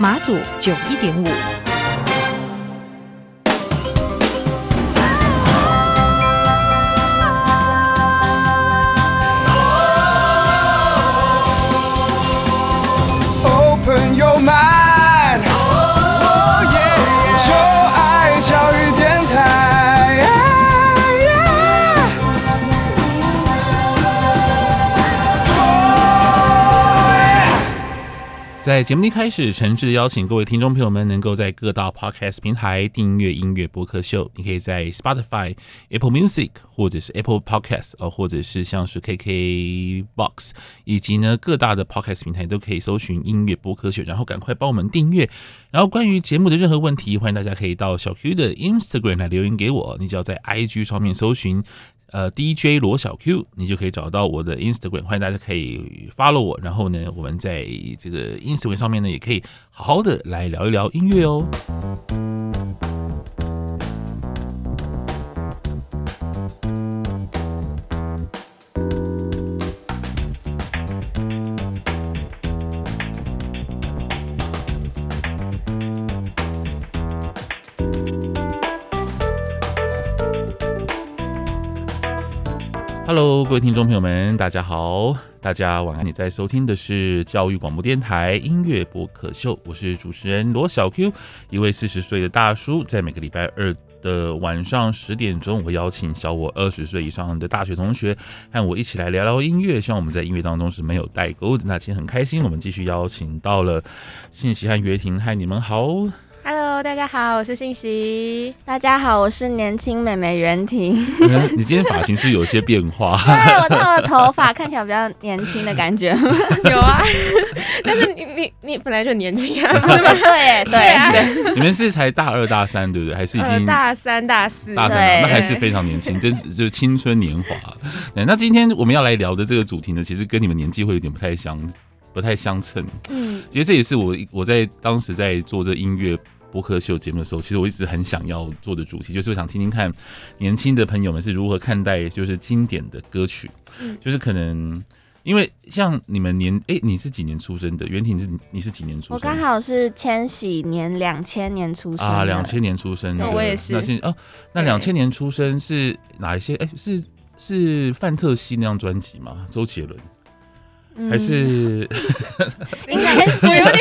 马祖九一点五。在节目一开始，诚挚的邀请各位听众朋友们，能够在各大 Podcast 平台订阅音乐播客秀。你可以在 Spotify、Apple Music 或者是 Apple Podcast，哦，或者是像是 KK Box，以及呢各大的 Podcast 平台都可以搜寻音乐播客秀，然后赶快帮我们订阅。然后关于节目的任何问题，欢迎大家可以到小 Q 的 Instagram 来留言给我。你只要在 IG 上面搜寻。呃，DJ 罗小 Q，你就可以找到我的 Instagram，欢迎大家可以 follow 我，然后呢，我们在这个 Instagram 上面呢，也可以好好的来聊一聊音乐哦。Hello，各位听众朋友们，大家好，大家晚安。你在收听的是教育广播电台音乐播客秀，我是主持人罗小 Q，一位四十岁的大叔，在每个礼拜二的晚上十点钟，我会邀请小我二十岁以上的大学同学和我一起来聊聊音乐，希望我们在音乐当中是没有代沟的。那今天很开心，我们继续邀请到了信息和约婷，嗨，你们好。Hello，大家好，我是信息。大家好，我是年轻美眉袁婷。你今天发型是有些变化？对，我烫了头发，看起来比较年轻的感觉。有啊，但是你你你本来就年轻啊，是吧？对对啊。你们是才大二大三对不对？还是已经、呃、大三大四？大三，对那还是非常年轻，真是就是青春年华。那今天我们要来聊的这个主题呢，其实跟你们年纪会有点不太相不太相称。嗯，其实这也是我我在当时在做这音乐。播客秀节目的时候，其实我一直很想要做的主题，就是我想听听看年轻的朋友们是如何看待就是经典的歌曲。嗯，就是可能因为像你们年哎、欸，你是几年出生的？袁婷是你是几年出生？我刚好是千禧年两千年出生啊，两千年出生的，我也是。那哦，那两千年出生是哪一些？哎、欸，是是范特西那张专辑吗？周杰伦。还是应该是 有点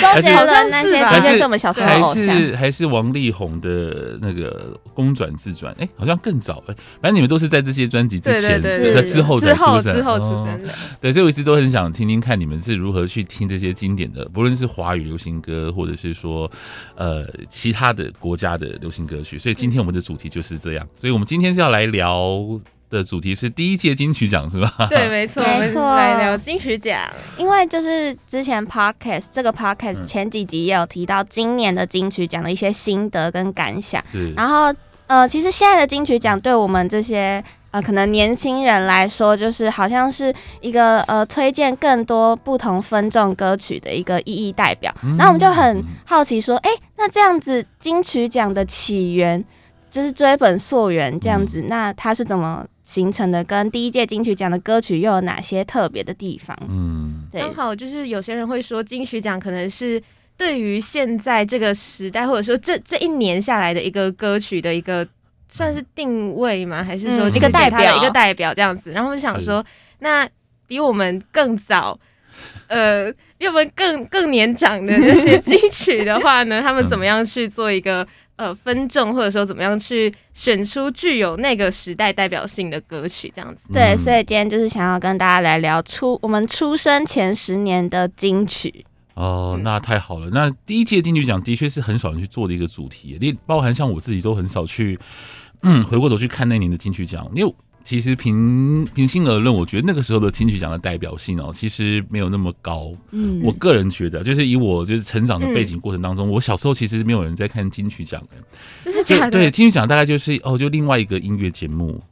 周杰伦那些，应该是我们小时候偶像。还是还是王力宏的那个公转自转？哎，好像更早哎。反正你们都是在这些专辑之前、之后才出生。之后出生的。对，所以我一直都很想听听看你们是如何去听这些经典的，不论是华语流行歌，或者是说呃其他的国家的流行歌曲。所以今天我们的主题就是这样。所以我们今天是要来聊。的主题是第一届金曲奖是吧？对，没错，没错。来聊金曲奖，因为就是之前 podcast 这个 podcast 前几集也有提到今年的金曲奖的一些心得跟感想。是然后呃，其实现在的金曲奖对我们这些呃可能年轻人来说，就是好像是一个呃推荐更多不同分众歌曲的一个意义代表。那、嗯、我们就很好奇说，哎、欸，那这样子金曲奖的起源就是追本溯源这样子，嗯、那它是怎么？形成的跟第一届金曲奖的歌曲又有哪些特别的地方？嗯，对，刚好就是有些人会说金曲奖可能是对于现在这个时代，或者说这这一年下来的一个歌曲的一个算是定位吗？还是说一个代表一个代表这样子？然后我想说，那比我们更早，呃，比我们更更年长的那些金曲的话呢，他们怎么样去做一个？呃，分众或者说怎么样去选出具有那个时代代表性的歌曲，这样子。对，所以今天就是想要跟大家来聊出我们出生前十年的金曲。哦，那太好了。那第一届金曲奖的确是很少人去做的一个主题，你包含像我自己都很少去，嗯，回过头去看那年的金曲奖，因为其实平平心而论，我觉得那个时候的金曲奖的代表性哦，其实没有那么高。嗯，我个人觉得，就是以我就是成长的背景过程当中，嗯、我小时候其实没有人在看金曲奖的。真的假的？对，金曲奖大概就是哦，就另外一个音乐节目。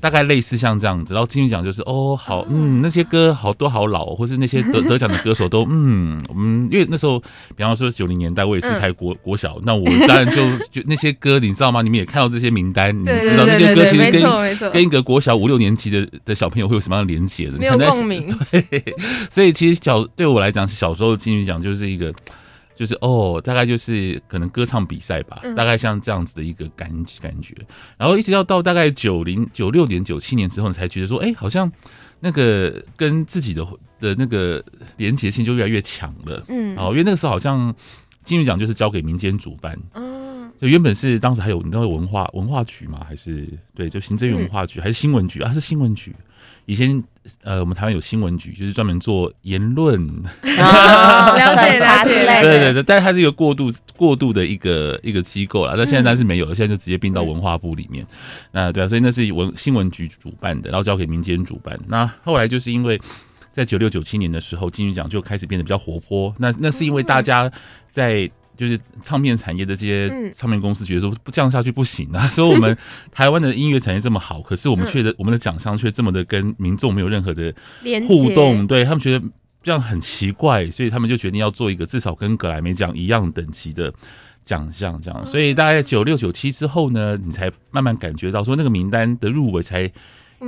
大概类似像这样子，然后金曲奖就是哦，好，嗯，那些歌好多好老，或是那些得 得奖的歌手都，嗯，我们因为那时候，比方说九零年代，我也是才国国小，那我当然就 就那些歌，你知道吗？你们也看到这些名单，你们知道那些歌其实跟跟一个国小五六年级的的小朋友会有什么样的连结的？没有共鸣。对，所以其实小对我来讲，小时候的金曲奖就是一个。就是哦，大概就是可能歌唱比赛吧，嗯、大概像这样子的一个感感觉，然后一直要到大概九零九六年九七年之后，你才觉得说，哎、欸，好像那个跟自己的的那个连结性就越来越强了，嗯，哦，因为那个时候好像金曲奖就是交给民间主办，嗯，就原本是当时还有你知道文化文化局嘛，还是对，就行政院文化局、嗯、还是新闻局啊？是新闻局。以前呃，我们台湾有新闻局，就是专门做言论、哦、了解了解，对对对，但是它是一个过渡过渡的一个一个机构了。那现在当然是没有了，现在就直接并到文化部里面。那对啊，所以那是文新闻局主办的，然后交给民间主办。那后来就是因为在九六九七年的时候，金曲奖就开始变得比较活泼。那那是因为大家在。就是唱片产业的这些唱片公司觉得说不这样下去不行啊，说我们 台湾的音乐产业这么好，可是我们却的我们的奖项却这么的跟民众没有任何的互动，对他们觉得这样很奇怪，所以他们就决定要做一个至少跟格莱美奖一样等级的奖项，这样。所以大概九六九七之后呢，你才慢慢感觉到说那个名单的入围才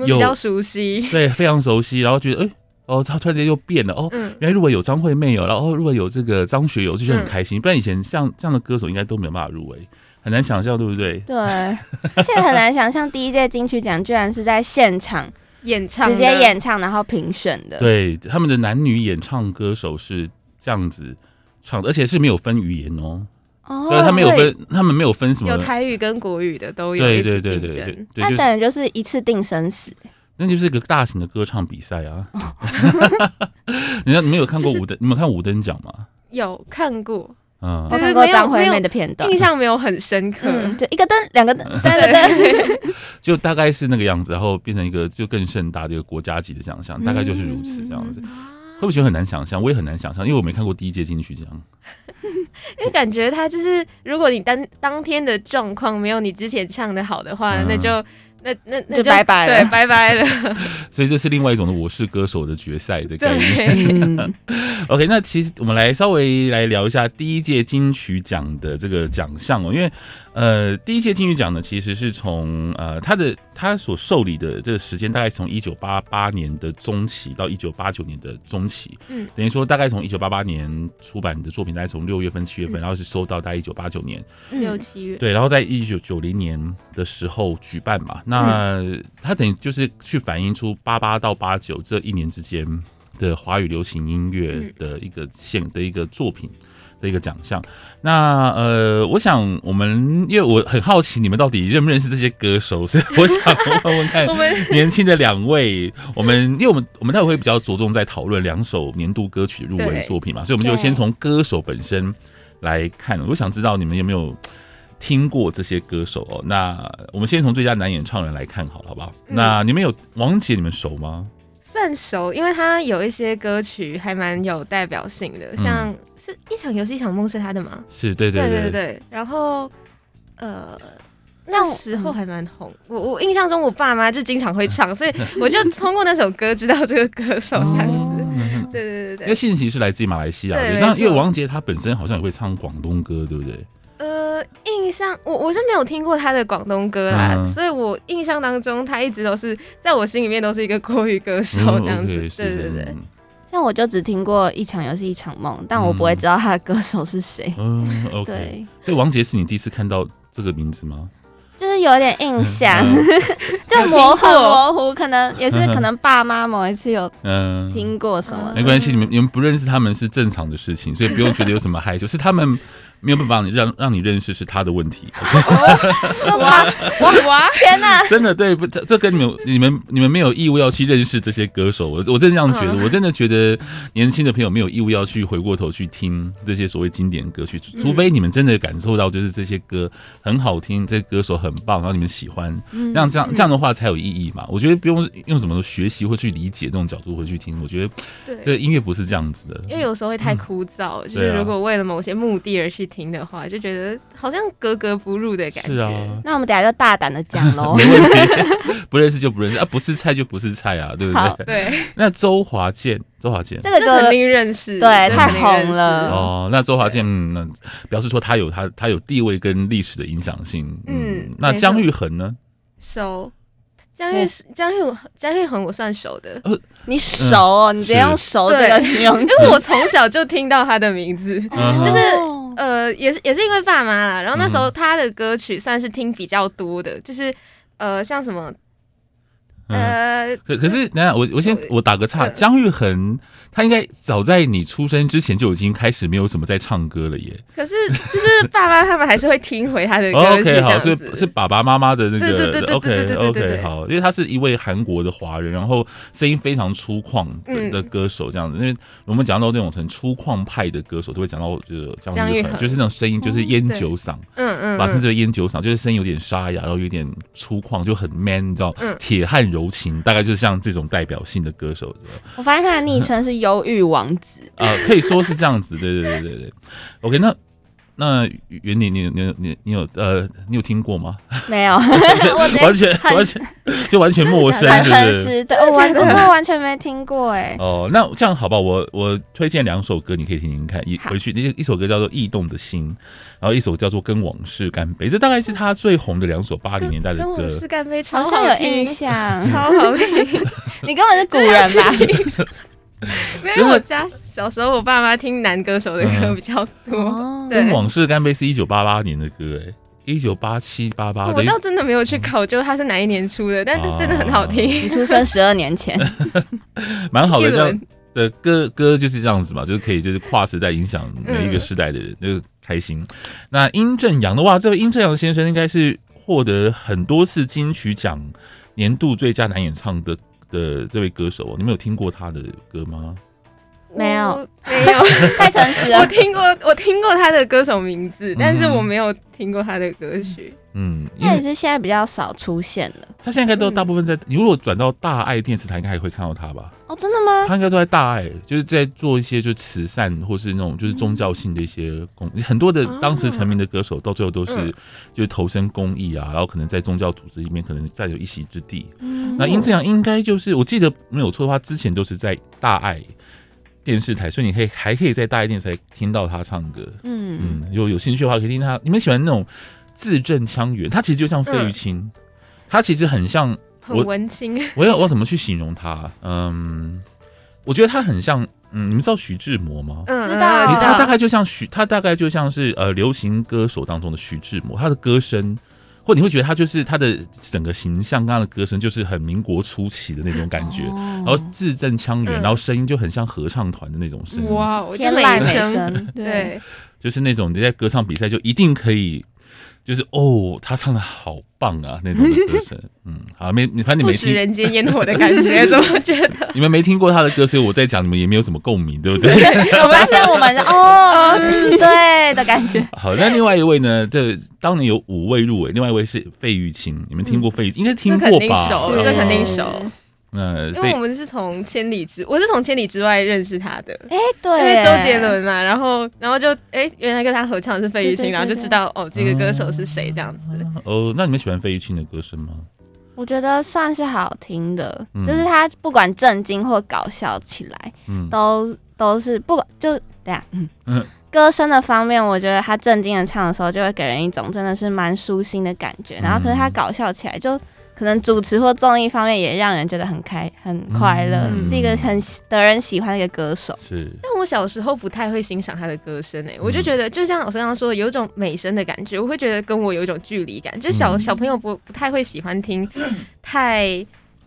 有比较熟悉，对，非常熟悉，然后觉得哎。欸哦，他突然间又变了哦，嗯、原来如果有张惠妹有，然后如果有这个张学友，就觉得很开心。嗯、不然以前像这样的歌手应该都没有办法入围，很难想象，对不对？对，现在很难想象第一届金曲奖居然是在现场 演唱，直接演唱，然后评选的。对，他们的男女演唱歌手是这样子唱的，而且是没有分语言哦。哦，对，他没有分，他们没有分什么，有台语跟国语的都有。对对对对对，那等于就是一次定生死。那就是一个大型的歌唱比赛啊！你看，你们有看过五灯？你们有看五灯奖吗？有看过，嗯，我看过张惠妹的片段，印象没有很深刻。嗯、就一个灯，两个灯，三个灯，就大概是那个样子，然后变成一个就更盛大的一个国家级的奖项，大概就是如此这样子。嗯、会不会觉得很难想象？我也很难想象，因为我没看过第一届金曲奖。因为感觉他就是，如果你当当天的状况没有你之前唱的好的话，嗯、那就。那那那就，就拜拜了，对，拜拜了。所以这是另外一种的《我是歌手》的决赛的概念。对 OK，那其实我们来稍微来聊一下第一届金曲奖的这个奖项哦，因为。呃，第一届金曲奖呢，其实是从呃他的他所受理的这个时间，大概从一九八八年的中期到一九八九年的中期，嗯，等于说大概从一九八八年出版的作品，大概从六月份七月份，嗯、然后是收到大概一九八九年六七月，对，然后在一九九零年的时候举办嘛，那他等于就是去反映出八八到八九这一年之间的华语流行音乐的一个现的一个作品。的一个奖项，那呃，我想我们因为我很好奇你们到底认不认识这些歌手，所以我想 问问看年轻的两位，我们因为我们我们待会会比较着重在讨论两首年度歌曲入围作品嘛，所以我们就先从歌手本身来看。我想知道你们有没有听过这些歌手哦？那我们先从最佳男演唱人来看好了，好不好？那你们有王杰，你们熟吗？算熟，因为他有一些歌曲还蛮有代表性的，像。是一场游戏一场梦是他的吗？是对对对对对。然后，呃，那时候还蛮红。我我印象中，我爸妈就经常会唱，所以我就通过那首歌知道这个歌手这样子。对对对对。因为信息是来自于马来西亚的，但因为王杰他本身好像也会唱广东歌，对不对？呃，印象我我是没有听过他的广东歌啦，所以我印象当中他一直都是在我心里面都是一个国语歌手这样子。对对对。像我就只听过一场游戏一场梦，但我不会知道他的歌手是谁。嗯，OK。对，所以王杰是你第一次看到这个名字吗？就是有点印象，就模糊模糊，可能也是可能爸妈某一次有嗯听过什么。没关系，你们你们不认识他们是正常的事情，所以不用觉得有什么害羞。是他们没有办法让你让让你认识是他的问题。哇哇哇！天哪，真的对不？这这跟你们你们你们没有义务要去认识这些歌手。我我真的这样觉得，我真的觉得年轻的朋友没有义务要去回过头去听这些所谓经典歌曲，除非你们真的感受到就是这些歌很好听，这些歌手很棒，然后你们喜欢，那这样这样的话才有意义嘛。我觉得不用用什么学习或去理解这种角度回去听，我觉得这音乐不是这样子的，因为有时候会太枯燥，就是如果为了某些目的而去听的话，就觉得好像格格不入的感觉。是啊，那我们等下就大胆的讲喽。没问题，不认识就不认识啊，不是菜就不是菜啊，对不对？对。那周华健，周华健，这个就肯定认识，对，太红了。哦，那周华健那表示说他有他他有地位跟历史的影响性。嗯，那姜育恒呢？熟。姜育姜育姜育恒，我算熟的。你熟哦，你直接用熟这个形容，因为我从小就听到他的名字，就是呃，也是也是因为爸妈啦。然后那时候他的歌曲算是听比较多的，就是呃，像什么呃，可可是，等下我我先我打个岔，姜育恒。他应该早在你出生之前就已经开始没有什么在唱歌了耶。可是就是爸妈他们还是会听回他的歌曲。OK，好，是是爸爸妈妈的那个。OK OK，好，因为他是一位韩国的华人，然后声音非常粗犷的歌手这样子。因为我们讲到那种很粗犷派的歌手，都会讲到就是姜育恒，就是那种声音就是烟酒嗓，嗯嗯，把称之为烟酒嗓，就是声音有点沙哑，然后有点粗犷，就很 man，你知道，铁汉柔情，大概就是像这种代表性的歌手。我发现他的昵称是。忧郁王子啊、呃，可以说是这样子，对对对对对。OK，那那元玲，你你你你有呃，你有听过吗？没有，完全完全就完全陌生，是不是？对，我完我完全没听过哎。哦，那这样好吧，我我推荐两首歌，你可以听听看。一回去，那一首歌叫做《异动的心》，然后一首叫做《跟往事干杯》，这大概是他最红的两首八零年代的歌。跟往事干杯，超好像有印象，超好听。你根本是古人吧？因为我家小时候，我爸妈听男歌手的歌比较多。嗯、对，跟往事干杯是一九八八年的歌，哎，一九八七八八。我倒真的没有去考究它是哪一年出的，但是真的很好听。你出生十二年前，蛮好的。这样的歌歌就是这样子嘛，就是可以就是跨时代影响每一个时代的人，嗯、就开心。那殷正阳的话，这位殷正阳先生应该是获得很多次金曲奖年度最佳男演唱的。的这位歌手，你们有听过他的歌吗？没有，没有，太诚实了。我听过，我听过他的歌手名字，但是我没有听过他的歌曲。嗯，那也是现在比较少出现了。他现在应该都大部分在，你如果转到大爱电视台，应该还会看到他吧？哦，真的吗？他应该都在大爱，就是在做一些就慈善或是那种就是宗教性的一些公，很多的当时成名的歌手到最后都是就是投身公益啊，然后可能在宗教组织里面可能再有一席之地。那殷志阳应该就是我记得没有错的话，之前都是在大爱。电视台，所以你可以还可以在大一电视台听到他唱歌。嗯嗯，如果有兴趣的话，可以听他。你们喜欢那种字正腔圆？他其实就像费玉清，他其实很像很文青。我要我要怎么去形容他？嗯，我觉得他很像。嗯，你们知道徐志摩吗？嗯，知道。他大概就像徐，他大概就像是呃流行歌手当中的徐志摩，他的歌声。或你会觉得他就是他的整个形象，跟他的歌声就是很民国初期的那种感觉，然后字正腔圆，然后声音就很像合唱团的那种声音。哇，天籁美声，对，就是那种你在歌唱比赛就一定可以。就是哦，他唱的好棒啊，那种的歌声，嗯，好，没，你反正你没听。人间烟火的感觉，怎么觉得？你们没听过他的歌，所以我在讲，你们也没有什么共鸣，对不对？我发现我们哦，对的感觉。好，那另外一位呢？这当年有五位入围，另外一位是费玉清，你们听过费玉清？应该听过吧？这肯定熟。嗯，因为我们是从千里之，我是从千里之外认识他的。哎，对，因为周杰伦嘛，然后，然后就，哎，原来跟他合唱的是费玉清，然后就知道哦，这个歌手是谁这样子。哦，那你们喜欢费玉清的歌声吗？我觉得算是好听的，就是他不管震惊或搞笑起来，嗯都都是不管就对呀，嗯，歌声的方面，我觉得他正经的唱的时候，就会给人一种真的是蛮舒心的感觉，然后可是他搞笑起来就。可能主持或综艺方面也让人觉得很开很快乐，嗯、是一个很得人喜欢的一个歌手。是，但我小时候不太会欣赏他的歌声诶、欸，我就觉得就像老师刚刚说的，有一种美声的感觉，我会觉得跟我有一种距离感。就小小朋友不不太会喜欢听太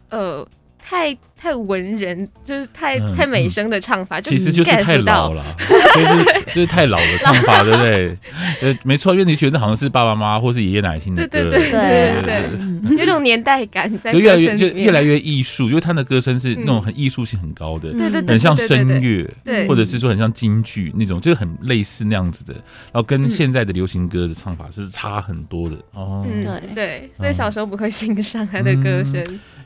呃太太文人，就是太、嗯、太美声的唱法，其实就是太老了，就是就是太老的唱法，对不对？呃，没错，因为你觉得好像是爸爸妈妈或是爷爷奶奶听的歌，对对对对对，有种年代感在，就越来越就越来越艺术，因为他的歌声是那种很艺术性很高的，对对对，很像声乐，对，或者是说很像京剧那种，就是很类似那样子的，然后跟现在的流行歌的唱法是差很多的。哦，对对，所以小时候不会欣赏他的歌声。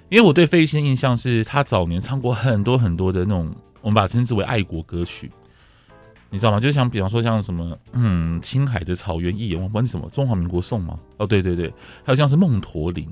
因为我对费玉清的印象是他早年唱过很多很多的那种，我们把它称之为爱国歌曲，你知道吗？就像比方说像什么，嗯，青海的草原一眼望，什么中华民国颂吗？哦，对对对，还有像是梦驼铃。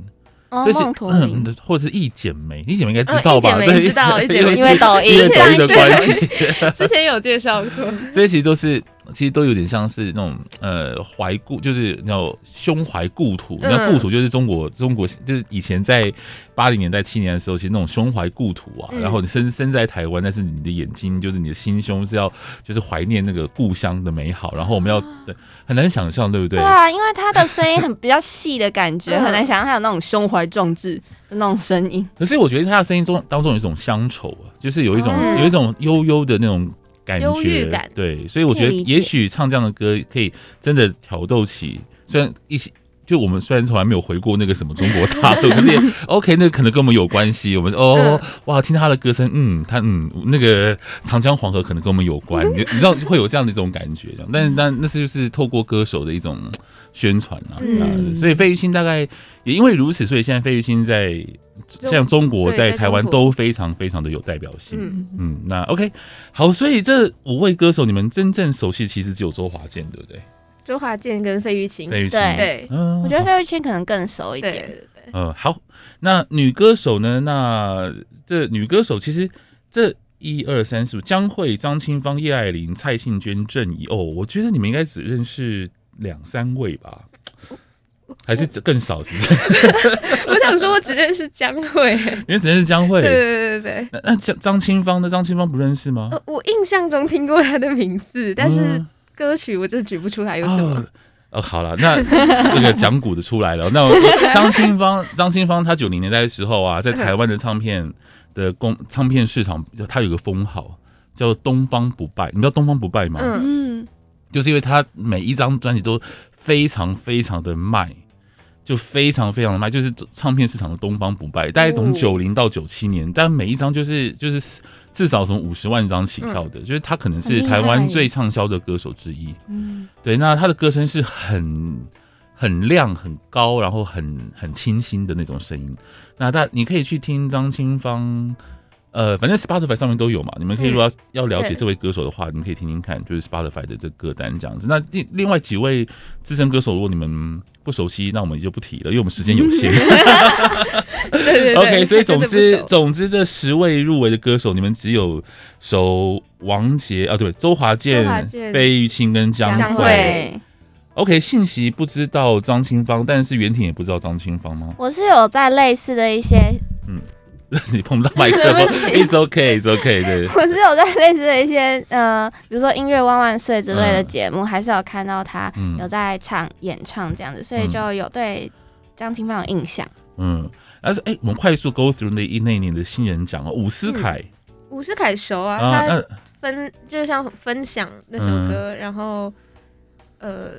哦，梦驼铃，或者是一剪梅，一剪梅应该知道吧？对，知道，一剪梅，因为抖音，因为抖音的关系，之前有介绍过。这些其实都是。其实都有点像是那种呃怀故，就是你知道胸怀故土，你知道故土就是中国，中国就是以前在八零年代、七年的时候，其实那种胸怀故土啊。然后你身身在台湾，但是你的眼睛就是你的心胸是要就是怀念那个故乡的美好。然后我们要对很难想象，对不对？对啊，因为他的声音很比较细的感觉，很难想象他有那种胸怀壮志的那种声音。可是我觉得他的声音中当中有一种乡愁啊，就是有一种有一种悠悠的那种。感觉感。对，所以我觉得也许唱这样的歌可以真的挑逗起，虽然一些就我们虽然从来没有回过那个什么中国大陆，可是也 OK，那可能跟我们有关系。我们说哦哇，听他的歌声，嗯，他嗯那个长江黄河可能跟我们有关，你 你知道会有这样的一种感觉，但但那是就是透过歌手的一种宣传啊，嗯、所以费玉清大概也因为如此，所以现在费玉清在。像中国在台湾都非常非常的有代表性，嗯嗯，那 OK 好，所以这五位歌手你们真正熟悉其实只有周华健，对不对？周华健跟费玉清，费玉清对，嗯，我觉得费玉清可能更熟一点，对对对。嗯，好，那女歌手呢？那这女歌手其实这一二三四五，江蕙、张清芳、叶爱玲、蔡幸娟、郑怡哦，我觉得你们应该只认识两三位吧。还是更少，是不是？我想说，我只认识江蕙，因为只认识江蕙。对对对对。那张张清芳呢？张清芳不认识吗？我印象中听过她的名字，但是歌曲我真的举不出来有什么。哦，好了，那那个讲古的出来了。那张清芳，张清芳，她九零年代的时候啊，在台湾的唱片的公唱片市场，她有个封号叫“东方不败”。你知道“东方不败”吗？嗯，就是因为她每一张专辑都。非常非常的卖，就非常非常的卖，就是唱片市场的东方不败。大概从九零到九七年，但每一张就是就是至少从五十万张起跳的，就是他可能是台湾最畅销的歌手之一。嗯，对，那他的歌声是很很亮、很高，然后很很清新的那种声音。那大你可以去听张清芳。呃，反正 Spotify 上面都有嘛，你们可以如果要要了解这位歌手的话，嗯、你们可以听听看，就是 Spotify 的这歌单这样子。那另另外几位资深歌手，如果你们不熟悉，那我们就不提了，因为我们时间有限。对 对对。OK，所以总之总之这十位入围的歌手，你们只有熟王杰啊，对，周华健、费玉清跟江蕙。OK，信息不知道张清芳，但是袁婷也不知道张清芳吗？我是有在类似的一些嗯。你碰不到麦克风，It's okay, It's okay。对，我是有在类似的一些呃，比如说音乐万万岁之类的节目，嗯、还是有看到他有在唱演唱这样子，所以就有对张清芳有印象。嗯，但是哎、欸，我们快速 go through 那一那一年的新人奖哦，伍思凯，伍思凯熟啊，他分就是像分享那首歌，嗯、然后呃，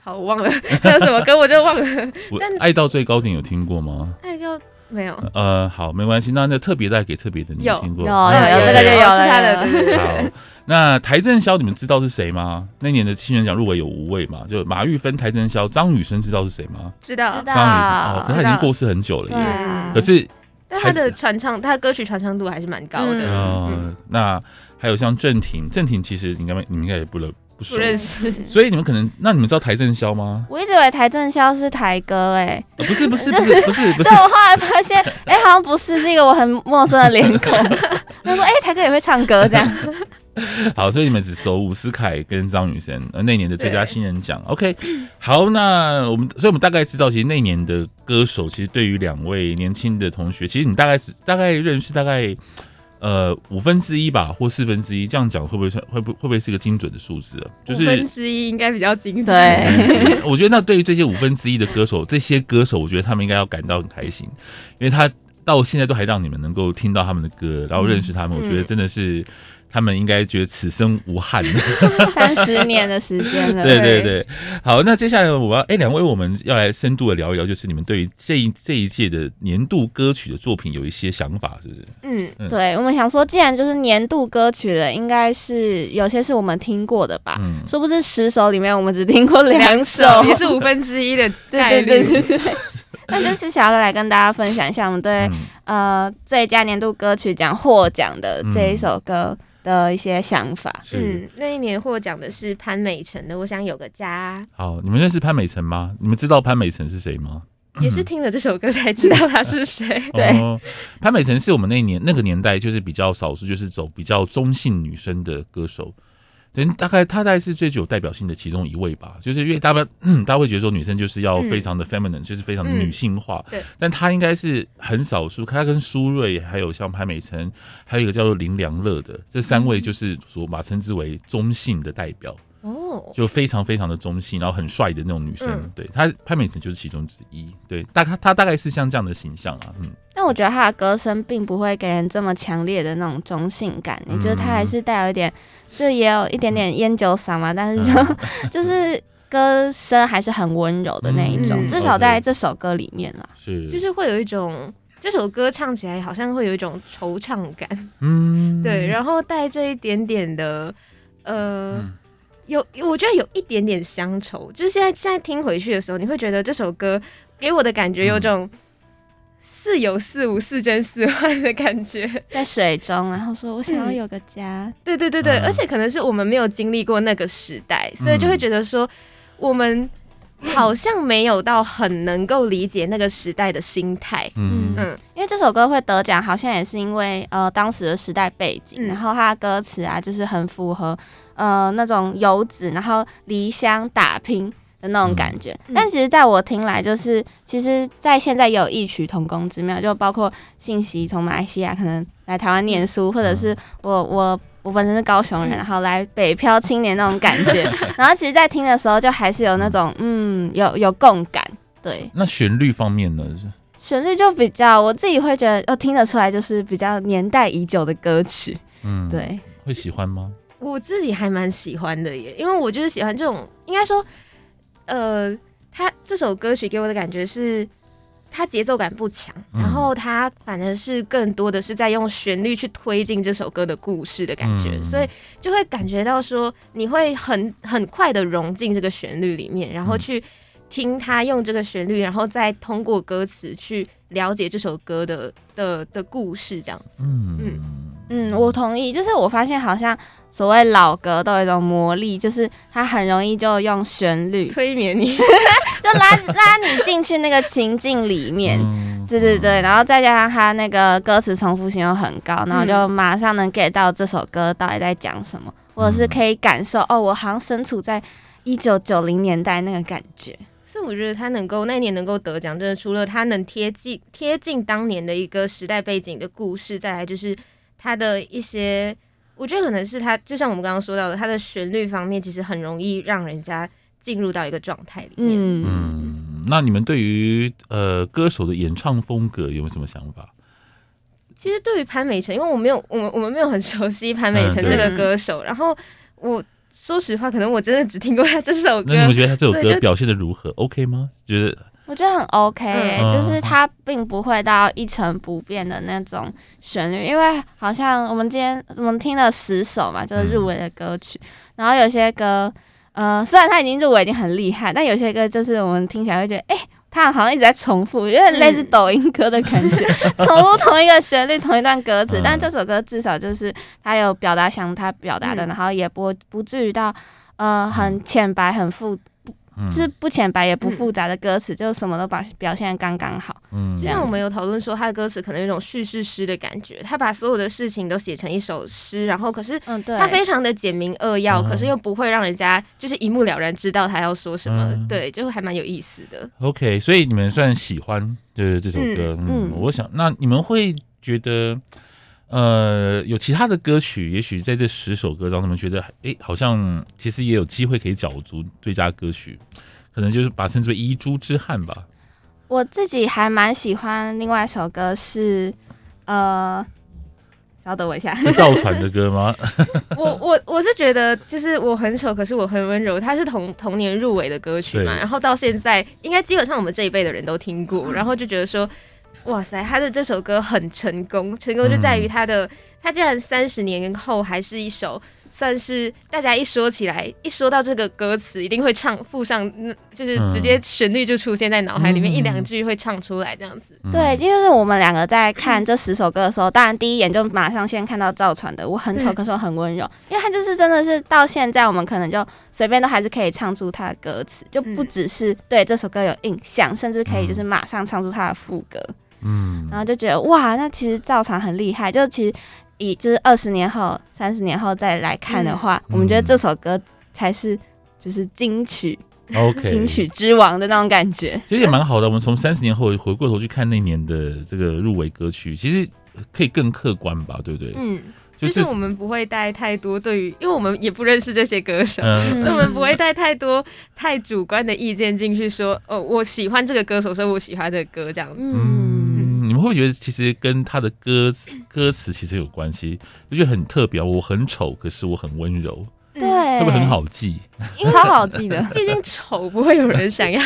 好，我忘了 还有什么歌，我就忘了。但爱到最高点有听过吗？爱到。没有，呃，好，没关系。那那特别带给特别的，你有听过？有有有，这个就有了。他的好，那邰正宵，你们知道是谁吗？那年的新人奖入围有五位嘛？就马玉芬、邰正宵、张雨生，知道是谁吗？知道，知道。张雨生哦，可是他已经过世很久了耶。可是，但他的传唱，他的歌曲传唱度还是蛮高的。嗯，那还有像郑婷，郑婷其实应该你们应该也不认。不认识，所以你们可能，那你们知道邰正宵吗？我一直以为邰正宵是台歌，哎，不是不是不是不是不是。我后来发现，哎，好像不是，是一个我很陌生的脸孔。他说，哎，台哥也会唱歌这样。好，所以你们只熟伍思凯跟张雨生，呃，那年的最佳新人奖。OK，好，那我们，所以我们大概知道，其实那年的歌手，其实对于两位年轻的同学，其实你大概是大概认识大概。呃，五分之一吧，或四分之一，这样讲会不会算？会不会不会是一个精准的数字啊？就是五分之一应该比较精准。对，我觉得那对于这些五分之一的歌手，这些歌手，我觉得他们应该要感到很开心，因为他到现在都还让你们能够听到他们的歌，然后认识他们，嗯、我觉得真的是。他们应该觉得此生无憾，三十年的时间了。对对对，好，那接下来我要哎，两位我们要来深度的聊一聊，就是你们对于这一这一届的年度歌曲的作品有一些想法，是不是？嗯，嗯对，我们想说，既然就是年度歌曲了，应该是有些是我们听过的吧？嗯，说不是十首里面我们只听过两首，也是五分之一的概率。对对对对，那就是想要来跟大家分享一下我们对、嗯、呃最佳年度歌曲奖获奖的这一首歌。的一些想法，嗯，那一年获奖的是潘美辰的《我想有个家》。好，你们认识潘美辰吗？你们知道潘美辰是谁吗？也是听了这首歌才知道他是谁。对，哦，潘美辰是我们那一年那个年代就是比较少数，就是走比较中性女生的歌手。对，大概她大概是最具有代表性的其中一位吧，就是因为大家大家会觉得说女生就是要非常的 feminine，、嗯、就是非常的女性化。嗯、对，但她应该是很少数，她跟苏芮还有像潘美辰，还有一个叫做林良乐的，这三位就是所把称之为中性的代表。哦，就非常非常的中性，然后很帅的那种女生。嗯、对，她潘美辰就是其中之一。对，大概她大概是像这样的形象啊。嗯。但我觉得她的歌声并不会给人这么强烈的那种中性感，你觉得她还是带有一点，就也有一点点烟酒嗓嘛，但是就、嗯、就是歌声还是很温柔的那一种，嗯、至少在这首歌里面啦，是，就是会有一种这首歌唱起来好像会有一种惆怅感，嗯，对，然后带这一点点的，呃，嗯、有我觉得有一点点乡愁，就是现在现在听回去的时候，你会觉得这首歌给我的感觉有种。似有似无、似真似幻的感觉，在水中，然后说：“我想要有个家。嗯”对对对对，嗯、而且可能是我们没有经历过那个时代，所以就会觉得说，我们好像没有到很能够理解那个时代的心态。嗯。嗯，因为这首歌会得奖，好像也是因为呃当时的时代背景，嗯、然后它的歌词啊，就是很符合呃那种游子，然后离乡打拼。的那种感觉，嗯、但其实在我听来，就是其实，在现在也有异曲同工之妙，就包括信息从马来西亚可能来台湾念书，或者是我我我本身是高雄人，然后来北漂青年那种感觉，然后其实，在听的时候，就还是有那种嗯，有有共感。对，那旋律方面呢？旋律就比较，我自己会觉得，哦，听得出来，就是比较年代已久的歌曲。嗯，对，会喜欢吗？我自己还蛮喜欢的耶，因为我就是喜欢这种，应该说。呃，他这首歌曲给我的感觉是，他节奏感不强，嗯、然后他反而是更多的是在用旋律去推进这首歌的故事的感觉，嗯、所以就会感觉到说，你会很很快的融进这个旋律里面，然后去听他用这个旋律，然后再通过歌词去了解这首歌的的的故事，这样子。嗯嗯嗯，我同意，就是我发现好像。所谓老歌都有一种魔力，就是它很容易就用旋律催眠你，就拉拉你进去那个情境里面，嗯、对对对，然后再加上它那个歌词重复性又很高，然后就马上能 get 到这首歌到底在讲什么，嗯、或者是可以感受哦，我好像身处在一九九零年代那个感觉。所以我觉得他能够那一年能够得奖，真的除了他能贴近贴近当年的一个时代背景的故事，再来就是他的一些。我觉得可能是他，就像我们刚刚说到的，他的旋律方面其实很容易让人家进入到一个状态里面。嗯，嗯，那你们对于呃歌手的演唱风格有没有什么想法？其实对于潘美辰，因为我没有我们我们没有很熟悉潘美辰这个歌手，嗯、然后我说实话，可能我真的只听过他这首歌。那你们觉得他这首歌表现的如何？OK 吗？觉得？我觉得很 OK，、欸嗯、就是它并不会到一成不变的那种旋律，因为好像我们今天我们听了十首嘛，就是入围的歌曲，嗯、然后有些歌，呃，虽然它已经入围已经很厉害，但有些歌就是我们听起来会觉得，哎、欸，他好像一直在重复，有点类似抖音歌的感觉，重复同一个旋律，同一段歌词，嗯、但这首歌至少就是他有表达想他表达的，嗯、然后也不不至于到呃很浅白很复。就是不浅白也不复杂的歌词，嗯、就什么都把表现的刚刚好。嗯，就像我们有讨论说，他的歌词可能有一种叙事诗的感觉，他把所有的事情都写成一首诗，然后可是，嗯，对，他非常的简明扼要，嗯、可是又不会让人家就是一目了然知道他要说什么，嗯、对，就还蛮有意思的。OK，所以你们算喜欢就是这首歌，嗯，嗯，我想那你们会觉得。呃，有其他的歌曲，也许在这十首歌当中，你们觉得，哎、欸，好像其实也有机会可以角逐最佳歌曲，可能就是把称之为遗珠之憾吧。我自己还蛮喜欢另外一首歌是，呃，稍等我一下，是赵传的歌吗？我我我是觉得就是我很丑，可是我很温柔，它是同同年入围的歌曲嘛，然后到现在应该基本上我们这一辈的人都听过，然后就觉得说，哇塞，他的这首歌很成功，成功就在于他的，他竟然三十年后还是一首。算是大家一说起来，一说到这个歌词，一定会唱附上，就是直接旋律就出现在脑海里面，嗯、一两句会唱出来这样子。对，就是我们两个在看这十首歌的时候，当然第一眼就马上先看到赵传的《我很丑，可是我很温柔》，因为他就是真的是到现在，我们可能就随便都还是可以唱出他的歌词，就不只是对这首歌有印象，甚至可以就是马上唱出他的副歌。嗯，然后就觉得哇，那其实照常很厉害，就其实。以就是二十年后、三十年后再来看的话，嗯、我们觉得这首歌才是就是金曲，OK，金曲之王的那种感觉。其实也蛮好的。我们从三十年后回过头去看那年的这个入围歌曲，其实可以更客观吧，对不对？嗯，就是我们不会带太多对于，因为我们也不认识这些歌手，嗯、所以我们不会带太多太主观的意见进去说，哦，我喜欢这个歌手，所以我喜欢这个歌这样子。嗯。会觉得其实跟他的歌词歌词其实有关系？就觉得很特别。我很丑，可是我很温柔，对，会不会很好记？超好记的。毕竟丑不会有人想要，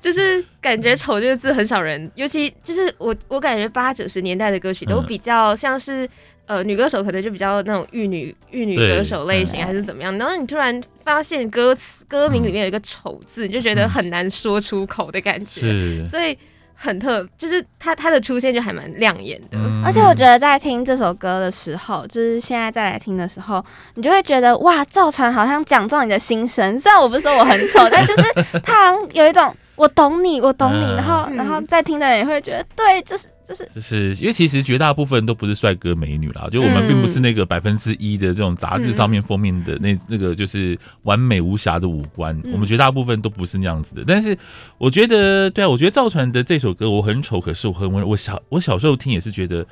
就是感觉丑这个字很少人，尤其就是我我感觉八九十年代的歌曲都比较像是、嗯、呃女歌手可能就比较那种玉女玉女歌手类型还是怎么样。然后你突然发现歌词歌名里面有一个丑字，嗯、你就觉得很难说出口的感觉。是，所以。很特，就是他他的出现就还蛮亮眼的，嗯、而且我觉得在听这首歌的时候，就是现在再来听的时候，你就会觉得哇，赵传好像讲中你的心声。虽然我不是说我很丑，但就是他好像有一种我懂你，我懂你，嗯、然后然后再听的人也会觉得对，就是。就是就是因为其实绝大部分都不是帅哥美女啦，就我们并不是那个百分之一的这种杂志上面封面的那那个就是完美无瑕的五官，我们绝大部分都不是那样子的。但是我觉得，对啊，我觉得赵传的这首歌我很丑，可是我很温柔。我小我小时候听也是觉得。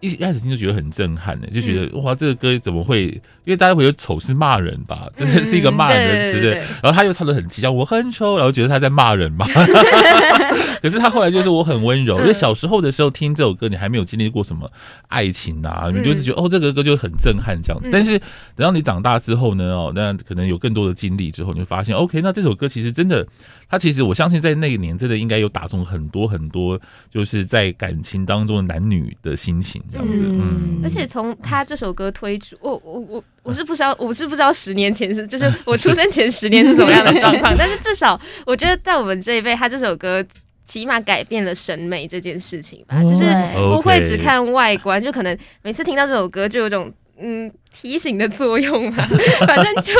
一开始听就觉得很震撼呢，就觉得哇，这个歌怎么会？因为大家会有丑是骂人吧，真的是一个骂人的词对。然后他又唱的很激昂，我很丑，然后觉得他在骂人嘛。可是他后来就是我很温柔，因为小时候的时候听这首歌，你还没有经历过什么爱情啊，你就是觉得哦，这个歌就很震撼这样子。但是等到你长大之后呢，哦，那可能有更多的经历之后，你会发现，OK，那这首歌其实真的，他其实我相信在那个年真的应该有打中很多很多，就是在感情当中的男女的心情。这样子，嗯，而且从他这首歌推出，我我我我是不知道，我是不知道十年前是，就是我出生前十年是什么样的状况，但是至少我觉得在我们这一辈，他这首歌起码改变了审美这件事情吧，就是不会只看外观，就可能每次听到这首歌就有种。嗯，提醒的作用嘛，反正就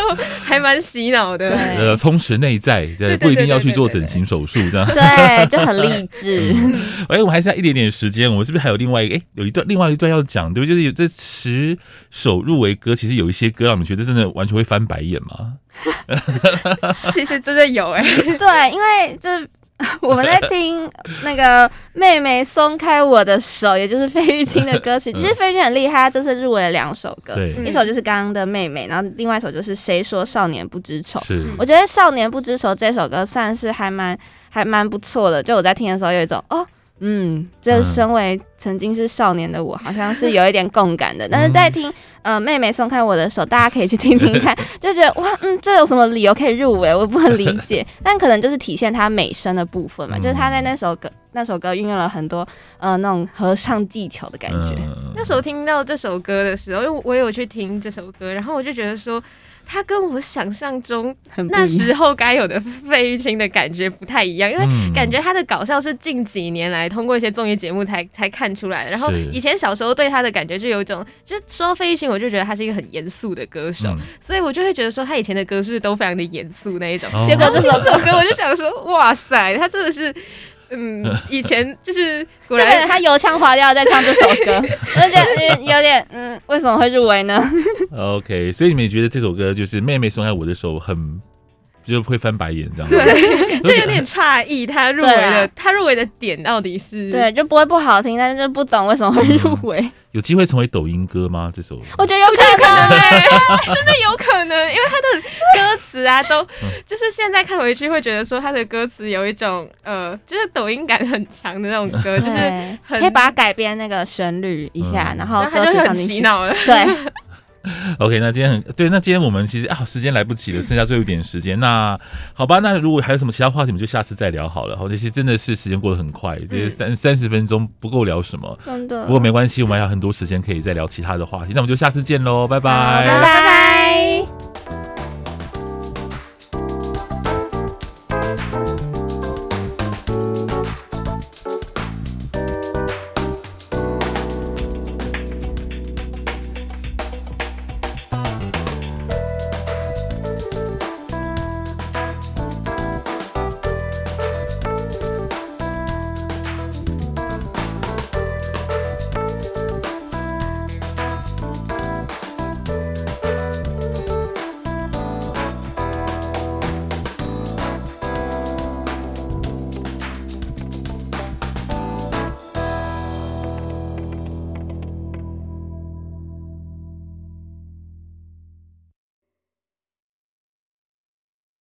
还蛮洗脑的。呃，充实内在，对，不一定要去做整形手术，这样。对，就很励志。哎、嗯，我们还剩下一点点时间，我们是不是还有另外一个？哎、欸，有一段，另外一段要讲，对不对？就是有这十首入围歌，其实有一些歌让你们觉得真的完全会翻白眼吗？其实真的有哎、欸，对，因为就是。我们在听那个妹妹松开我的手，也就是费玉清的歌曲。其实费玉清很厉害，他这次入围了两首歌，一首就是刚刚的妹妹，然后另外一首就是谁说少年不知愁。我觉得少年不知愁这首歌算是还蛮还蛮不错的，就我在听的时候有一种哦。嗯，这身为曾经是少年的我，好像是有一点共感的。但是在听，呃，妹妹松开我的手，大家可以去听听看，就觉得哇，嗯，这有什么理由可以入围？我不能理解。但可能就是体现她美声的部分嘛，就是她在那首歌那首歌运用了很多呃那种合唱技巧的感觉。那时候听到这首歌的时候，因为我有去听这首歌，然后我就觉得说。他跟我想象中那时候该有的费玉清的感觉不太一样，因为感觉他的搞笑是近几年来通过一些综艺节目才才看出来的。然后以前小时候对他的感觉就有一种，就是说到费玉清，我就觉得他是一个很严肃的歌手，所以我就会觉得说他以前的歌是都非常的严肃那一种。结果这首歌我就想说，哇塞，他真的是。嗯，以前就是果然他油腔滑调在唱这首歌，我就觉得有点嗯，为什么会入围呢？OK，所以你们也觉得这首歌就是妹妹松开我的手很。就会翻白眼这样子，对，就有点诧异，他入围的，啊、他入围的点到底是？对，就不会不好听，但是就不懂为什么会入围。嗯。有机会成为抖音歌吗？这首？我觉得有可能，真的有可能，因为他的歌词词啊，都就是现在看回去会觉得说他的歌词有一种呃，就是抖音感很强的那种歌，就是可以把它改编那个旋律一下，嗯、然后歌词很洗脑了，对。OK，那今天很对，那今天我们其实啊，时间来不及了，剩下最后一点时间。那好吧，那如果还有什么其他话题，我们就下次再聊好了。好，这些真的是时间过得很快，这些三三十分钟不够聊什么，真的。不过没关系，我们还有很多时间可以再聊其他的话题。那我们就下次见喽，拜拜，拜拜。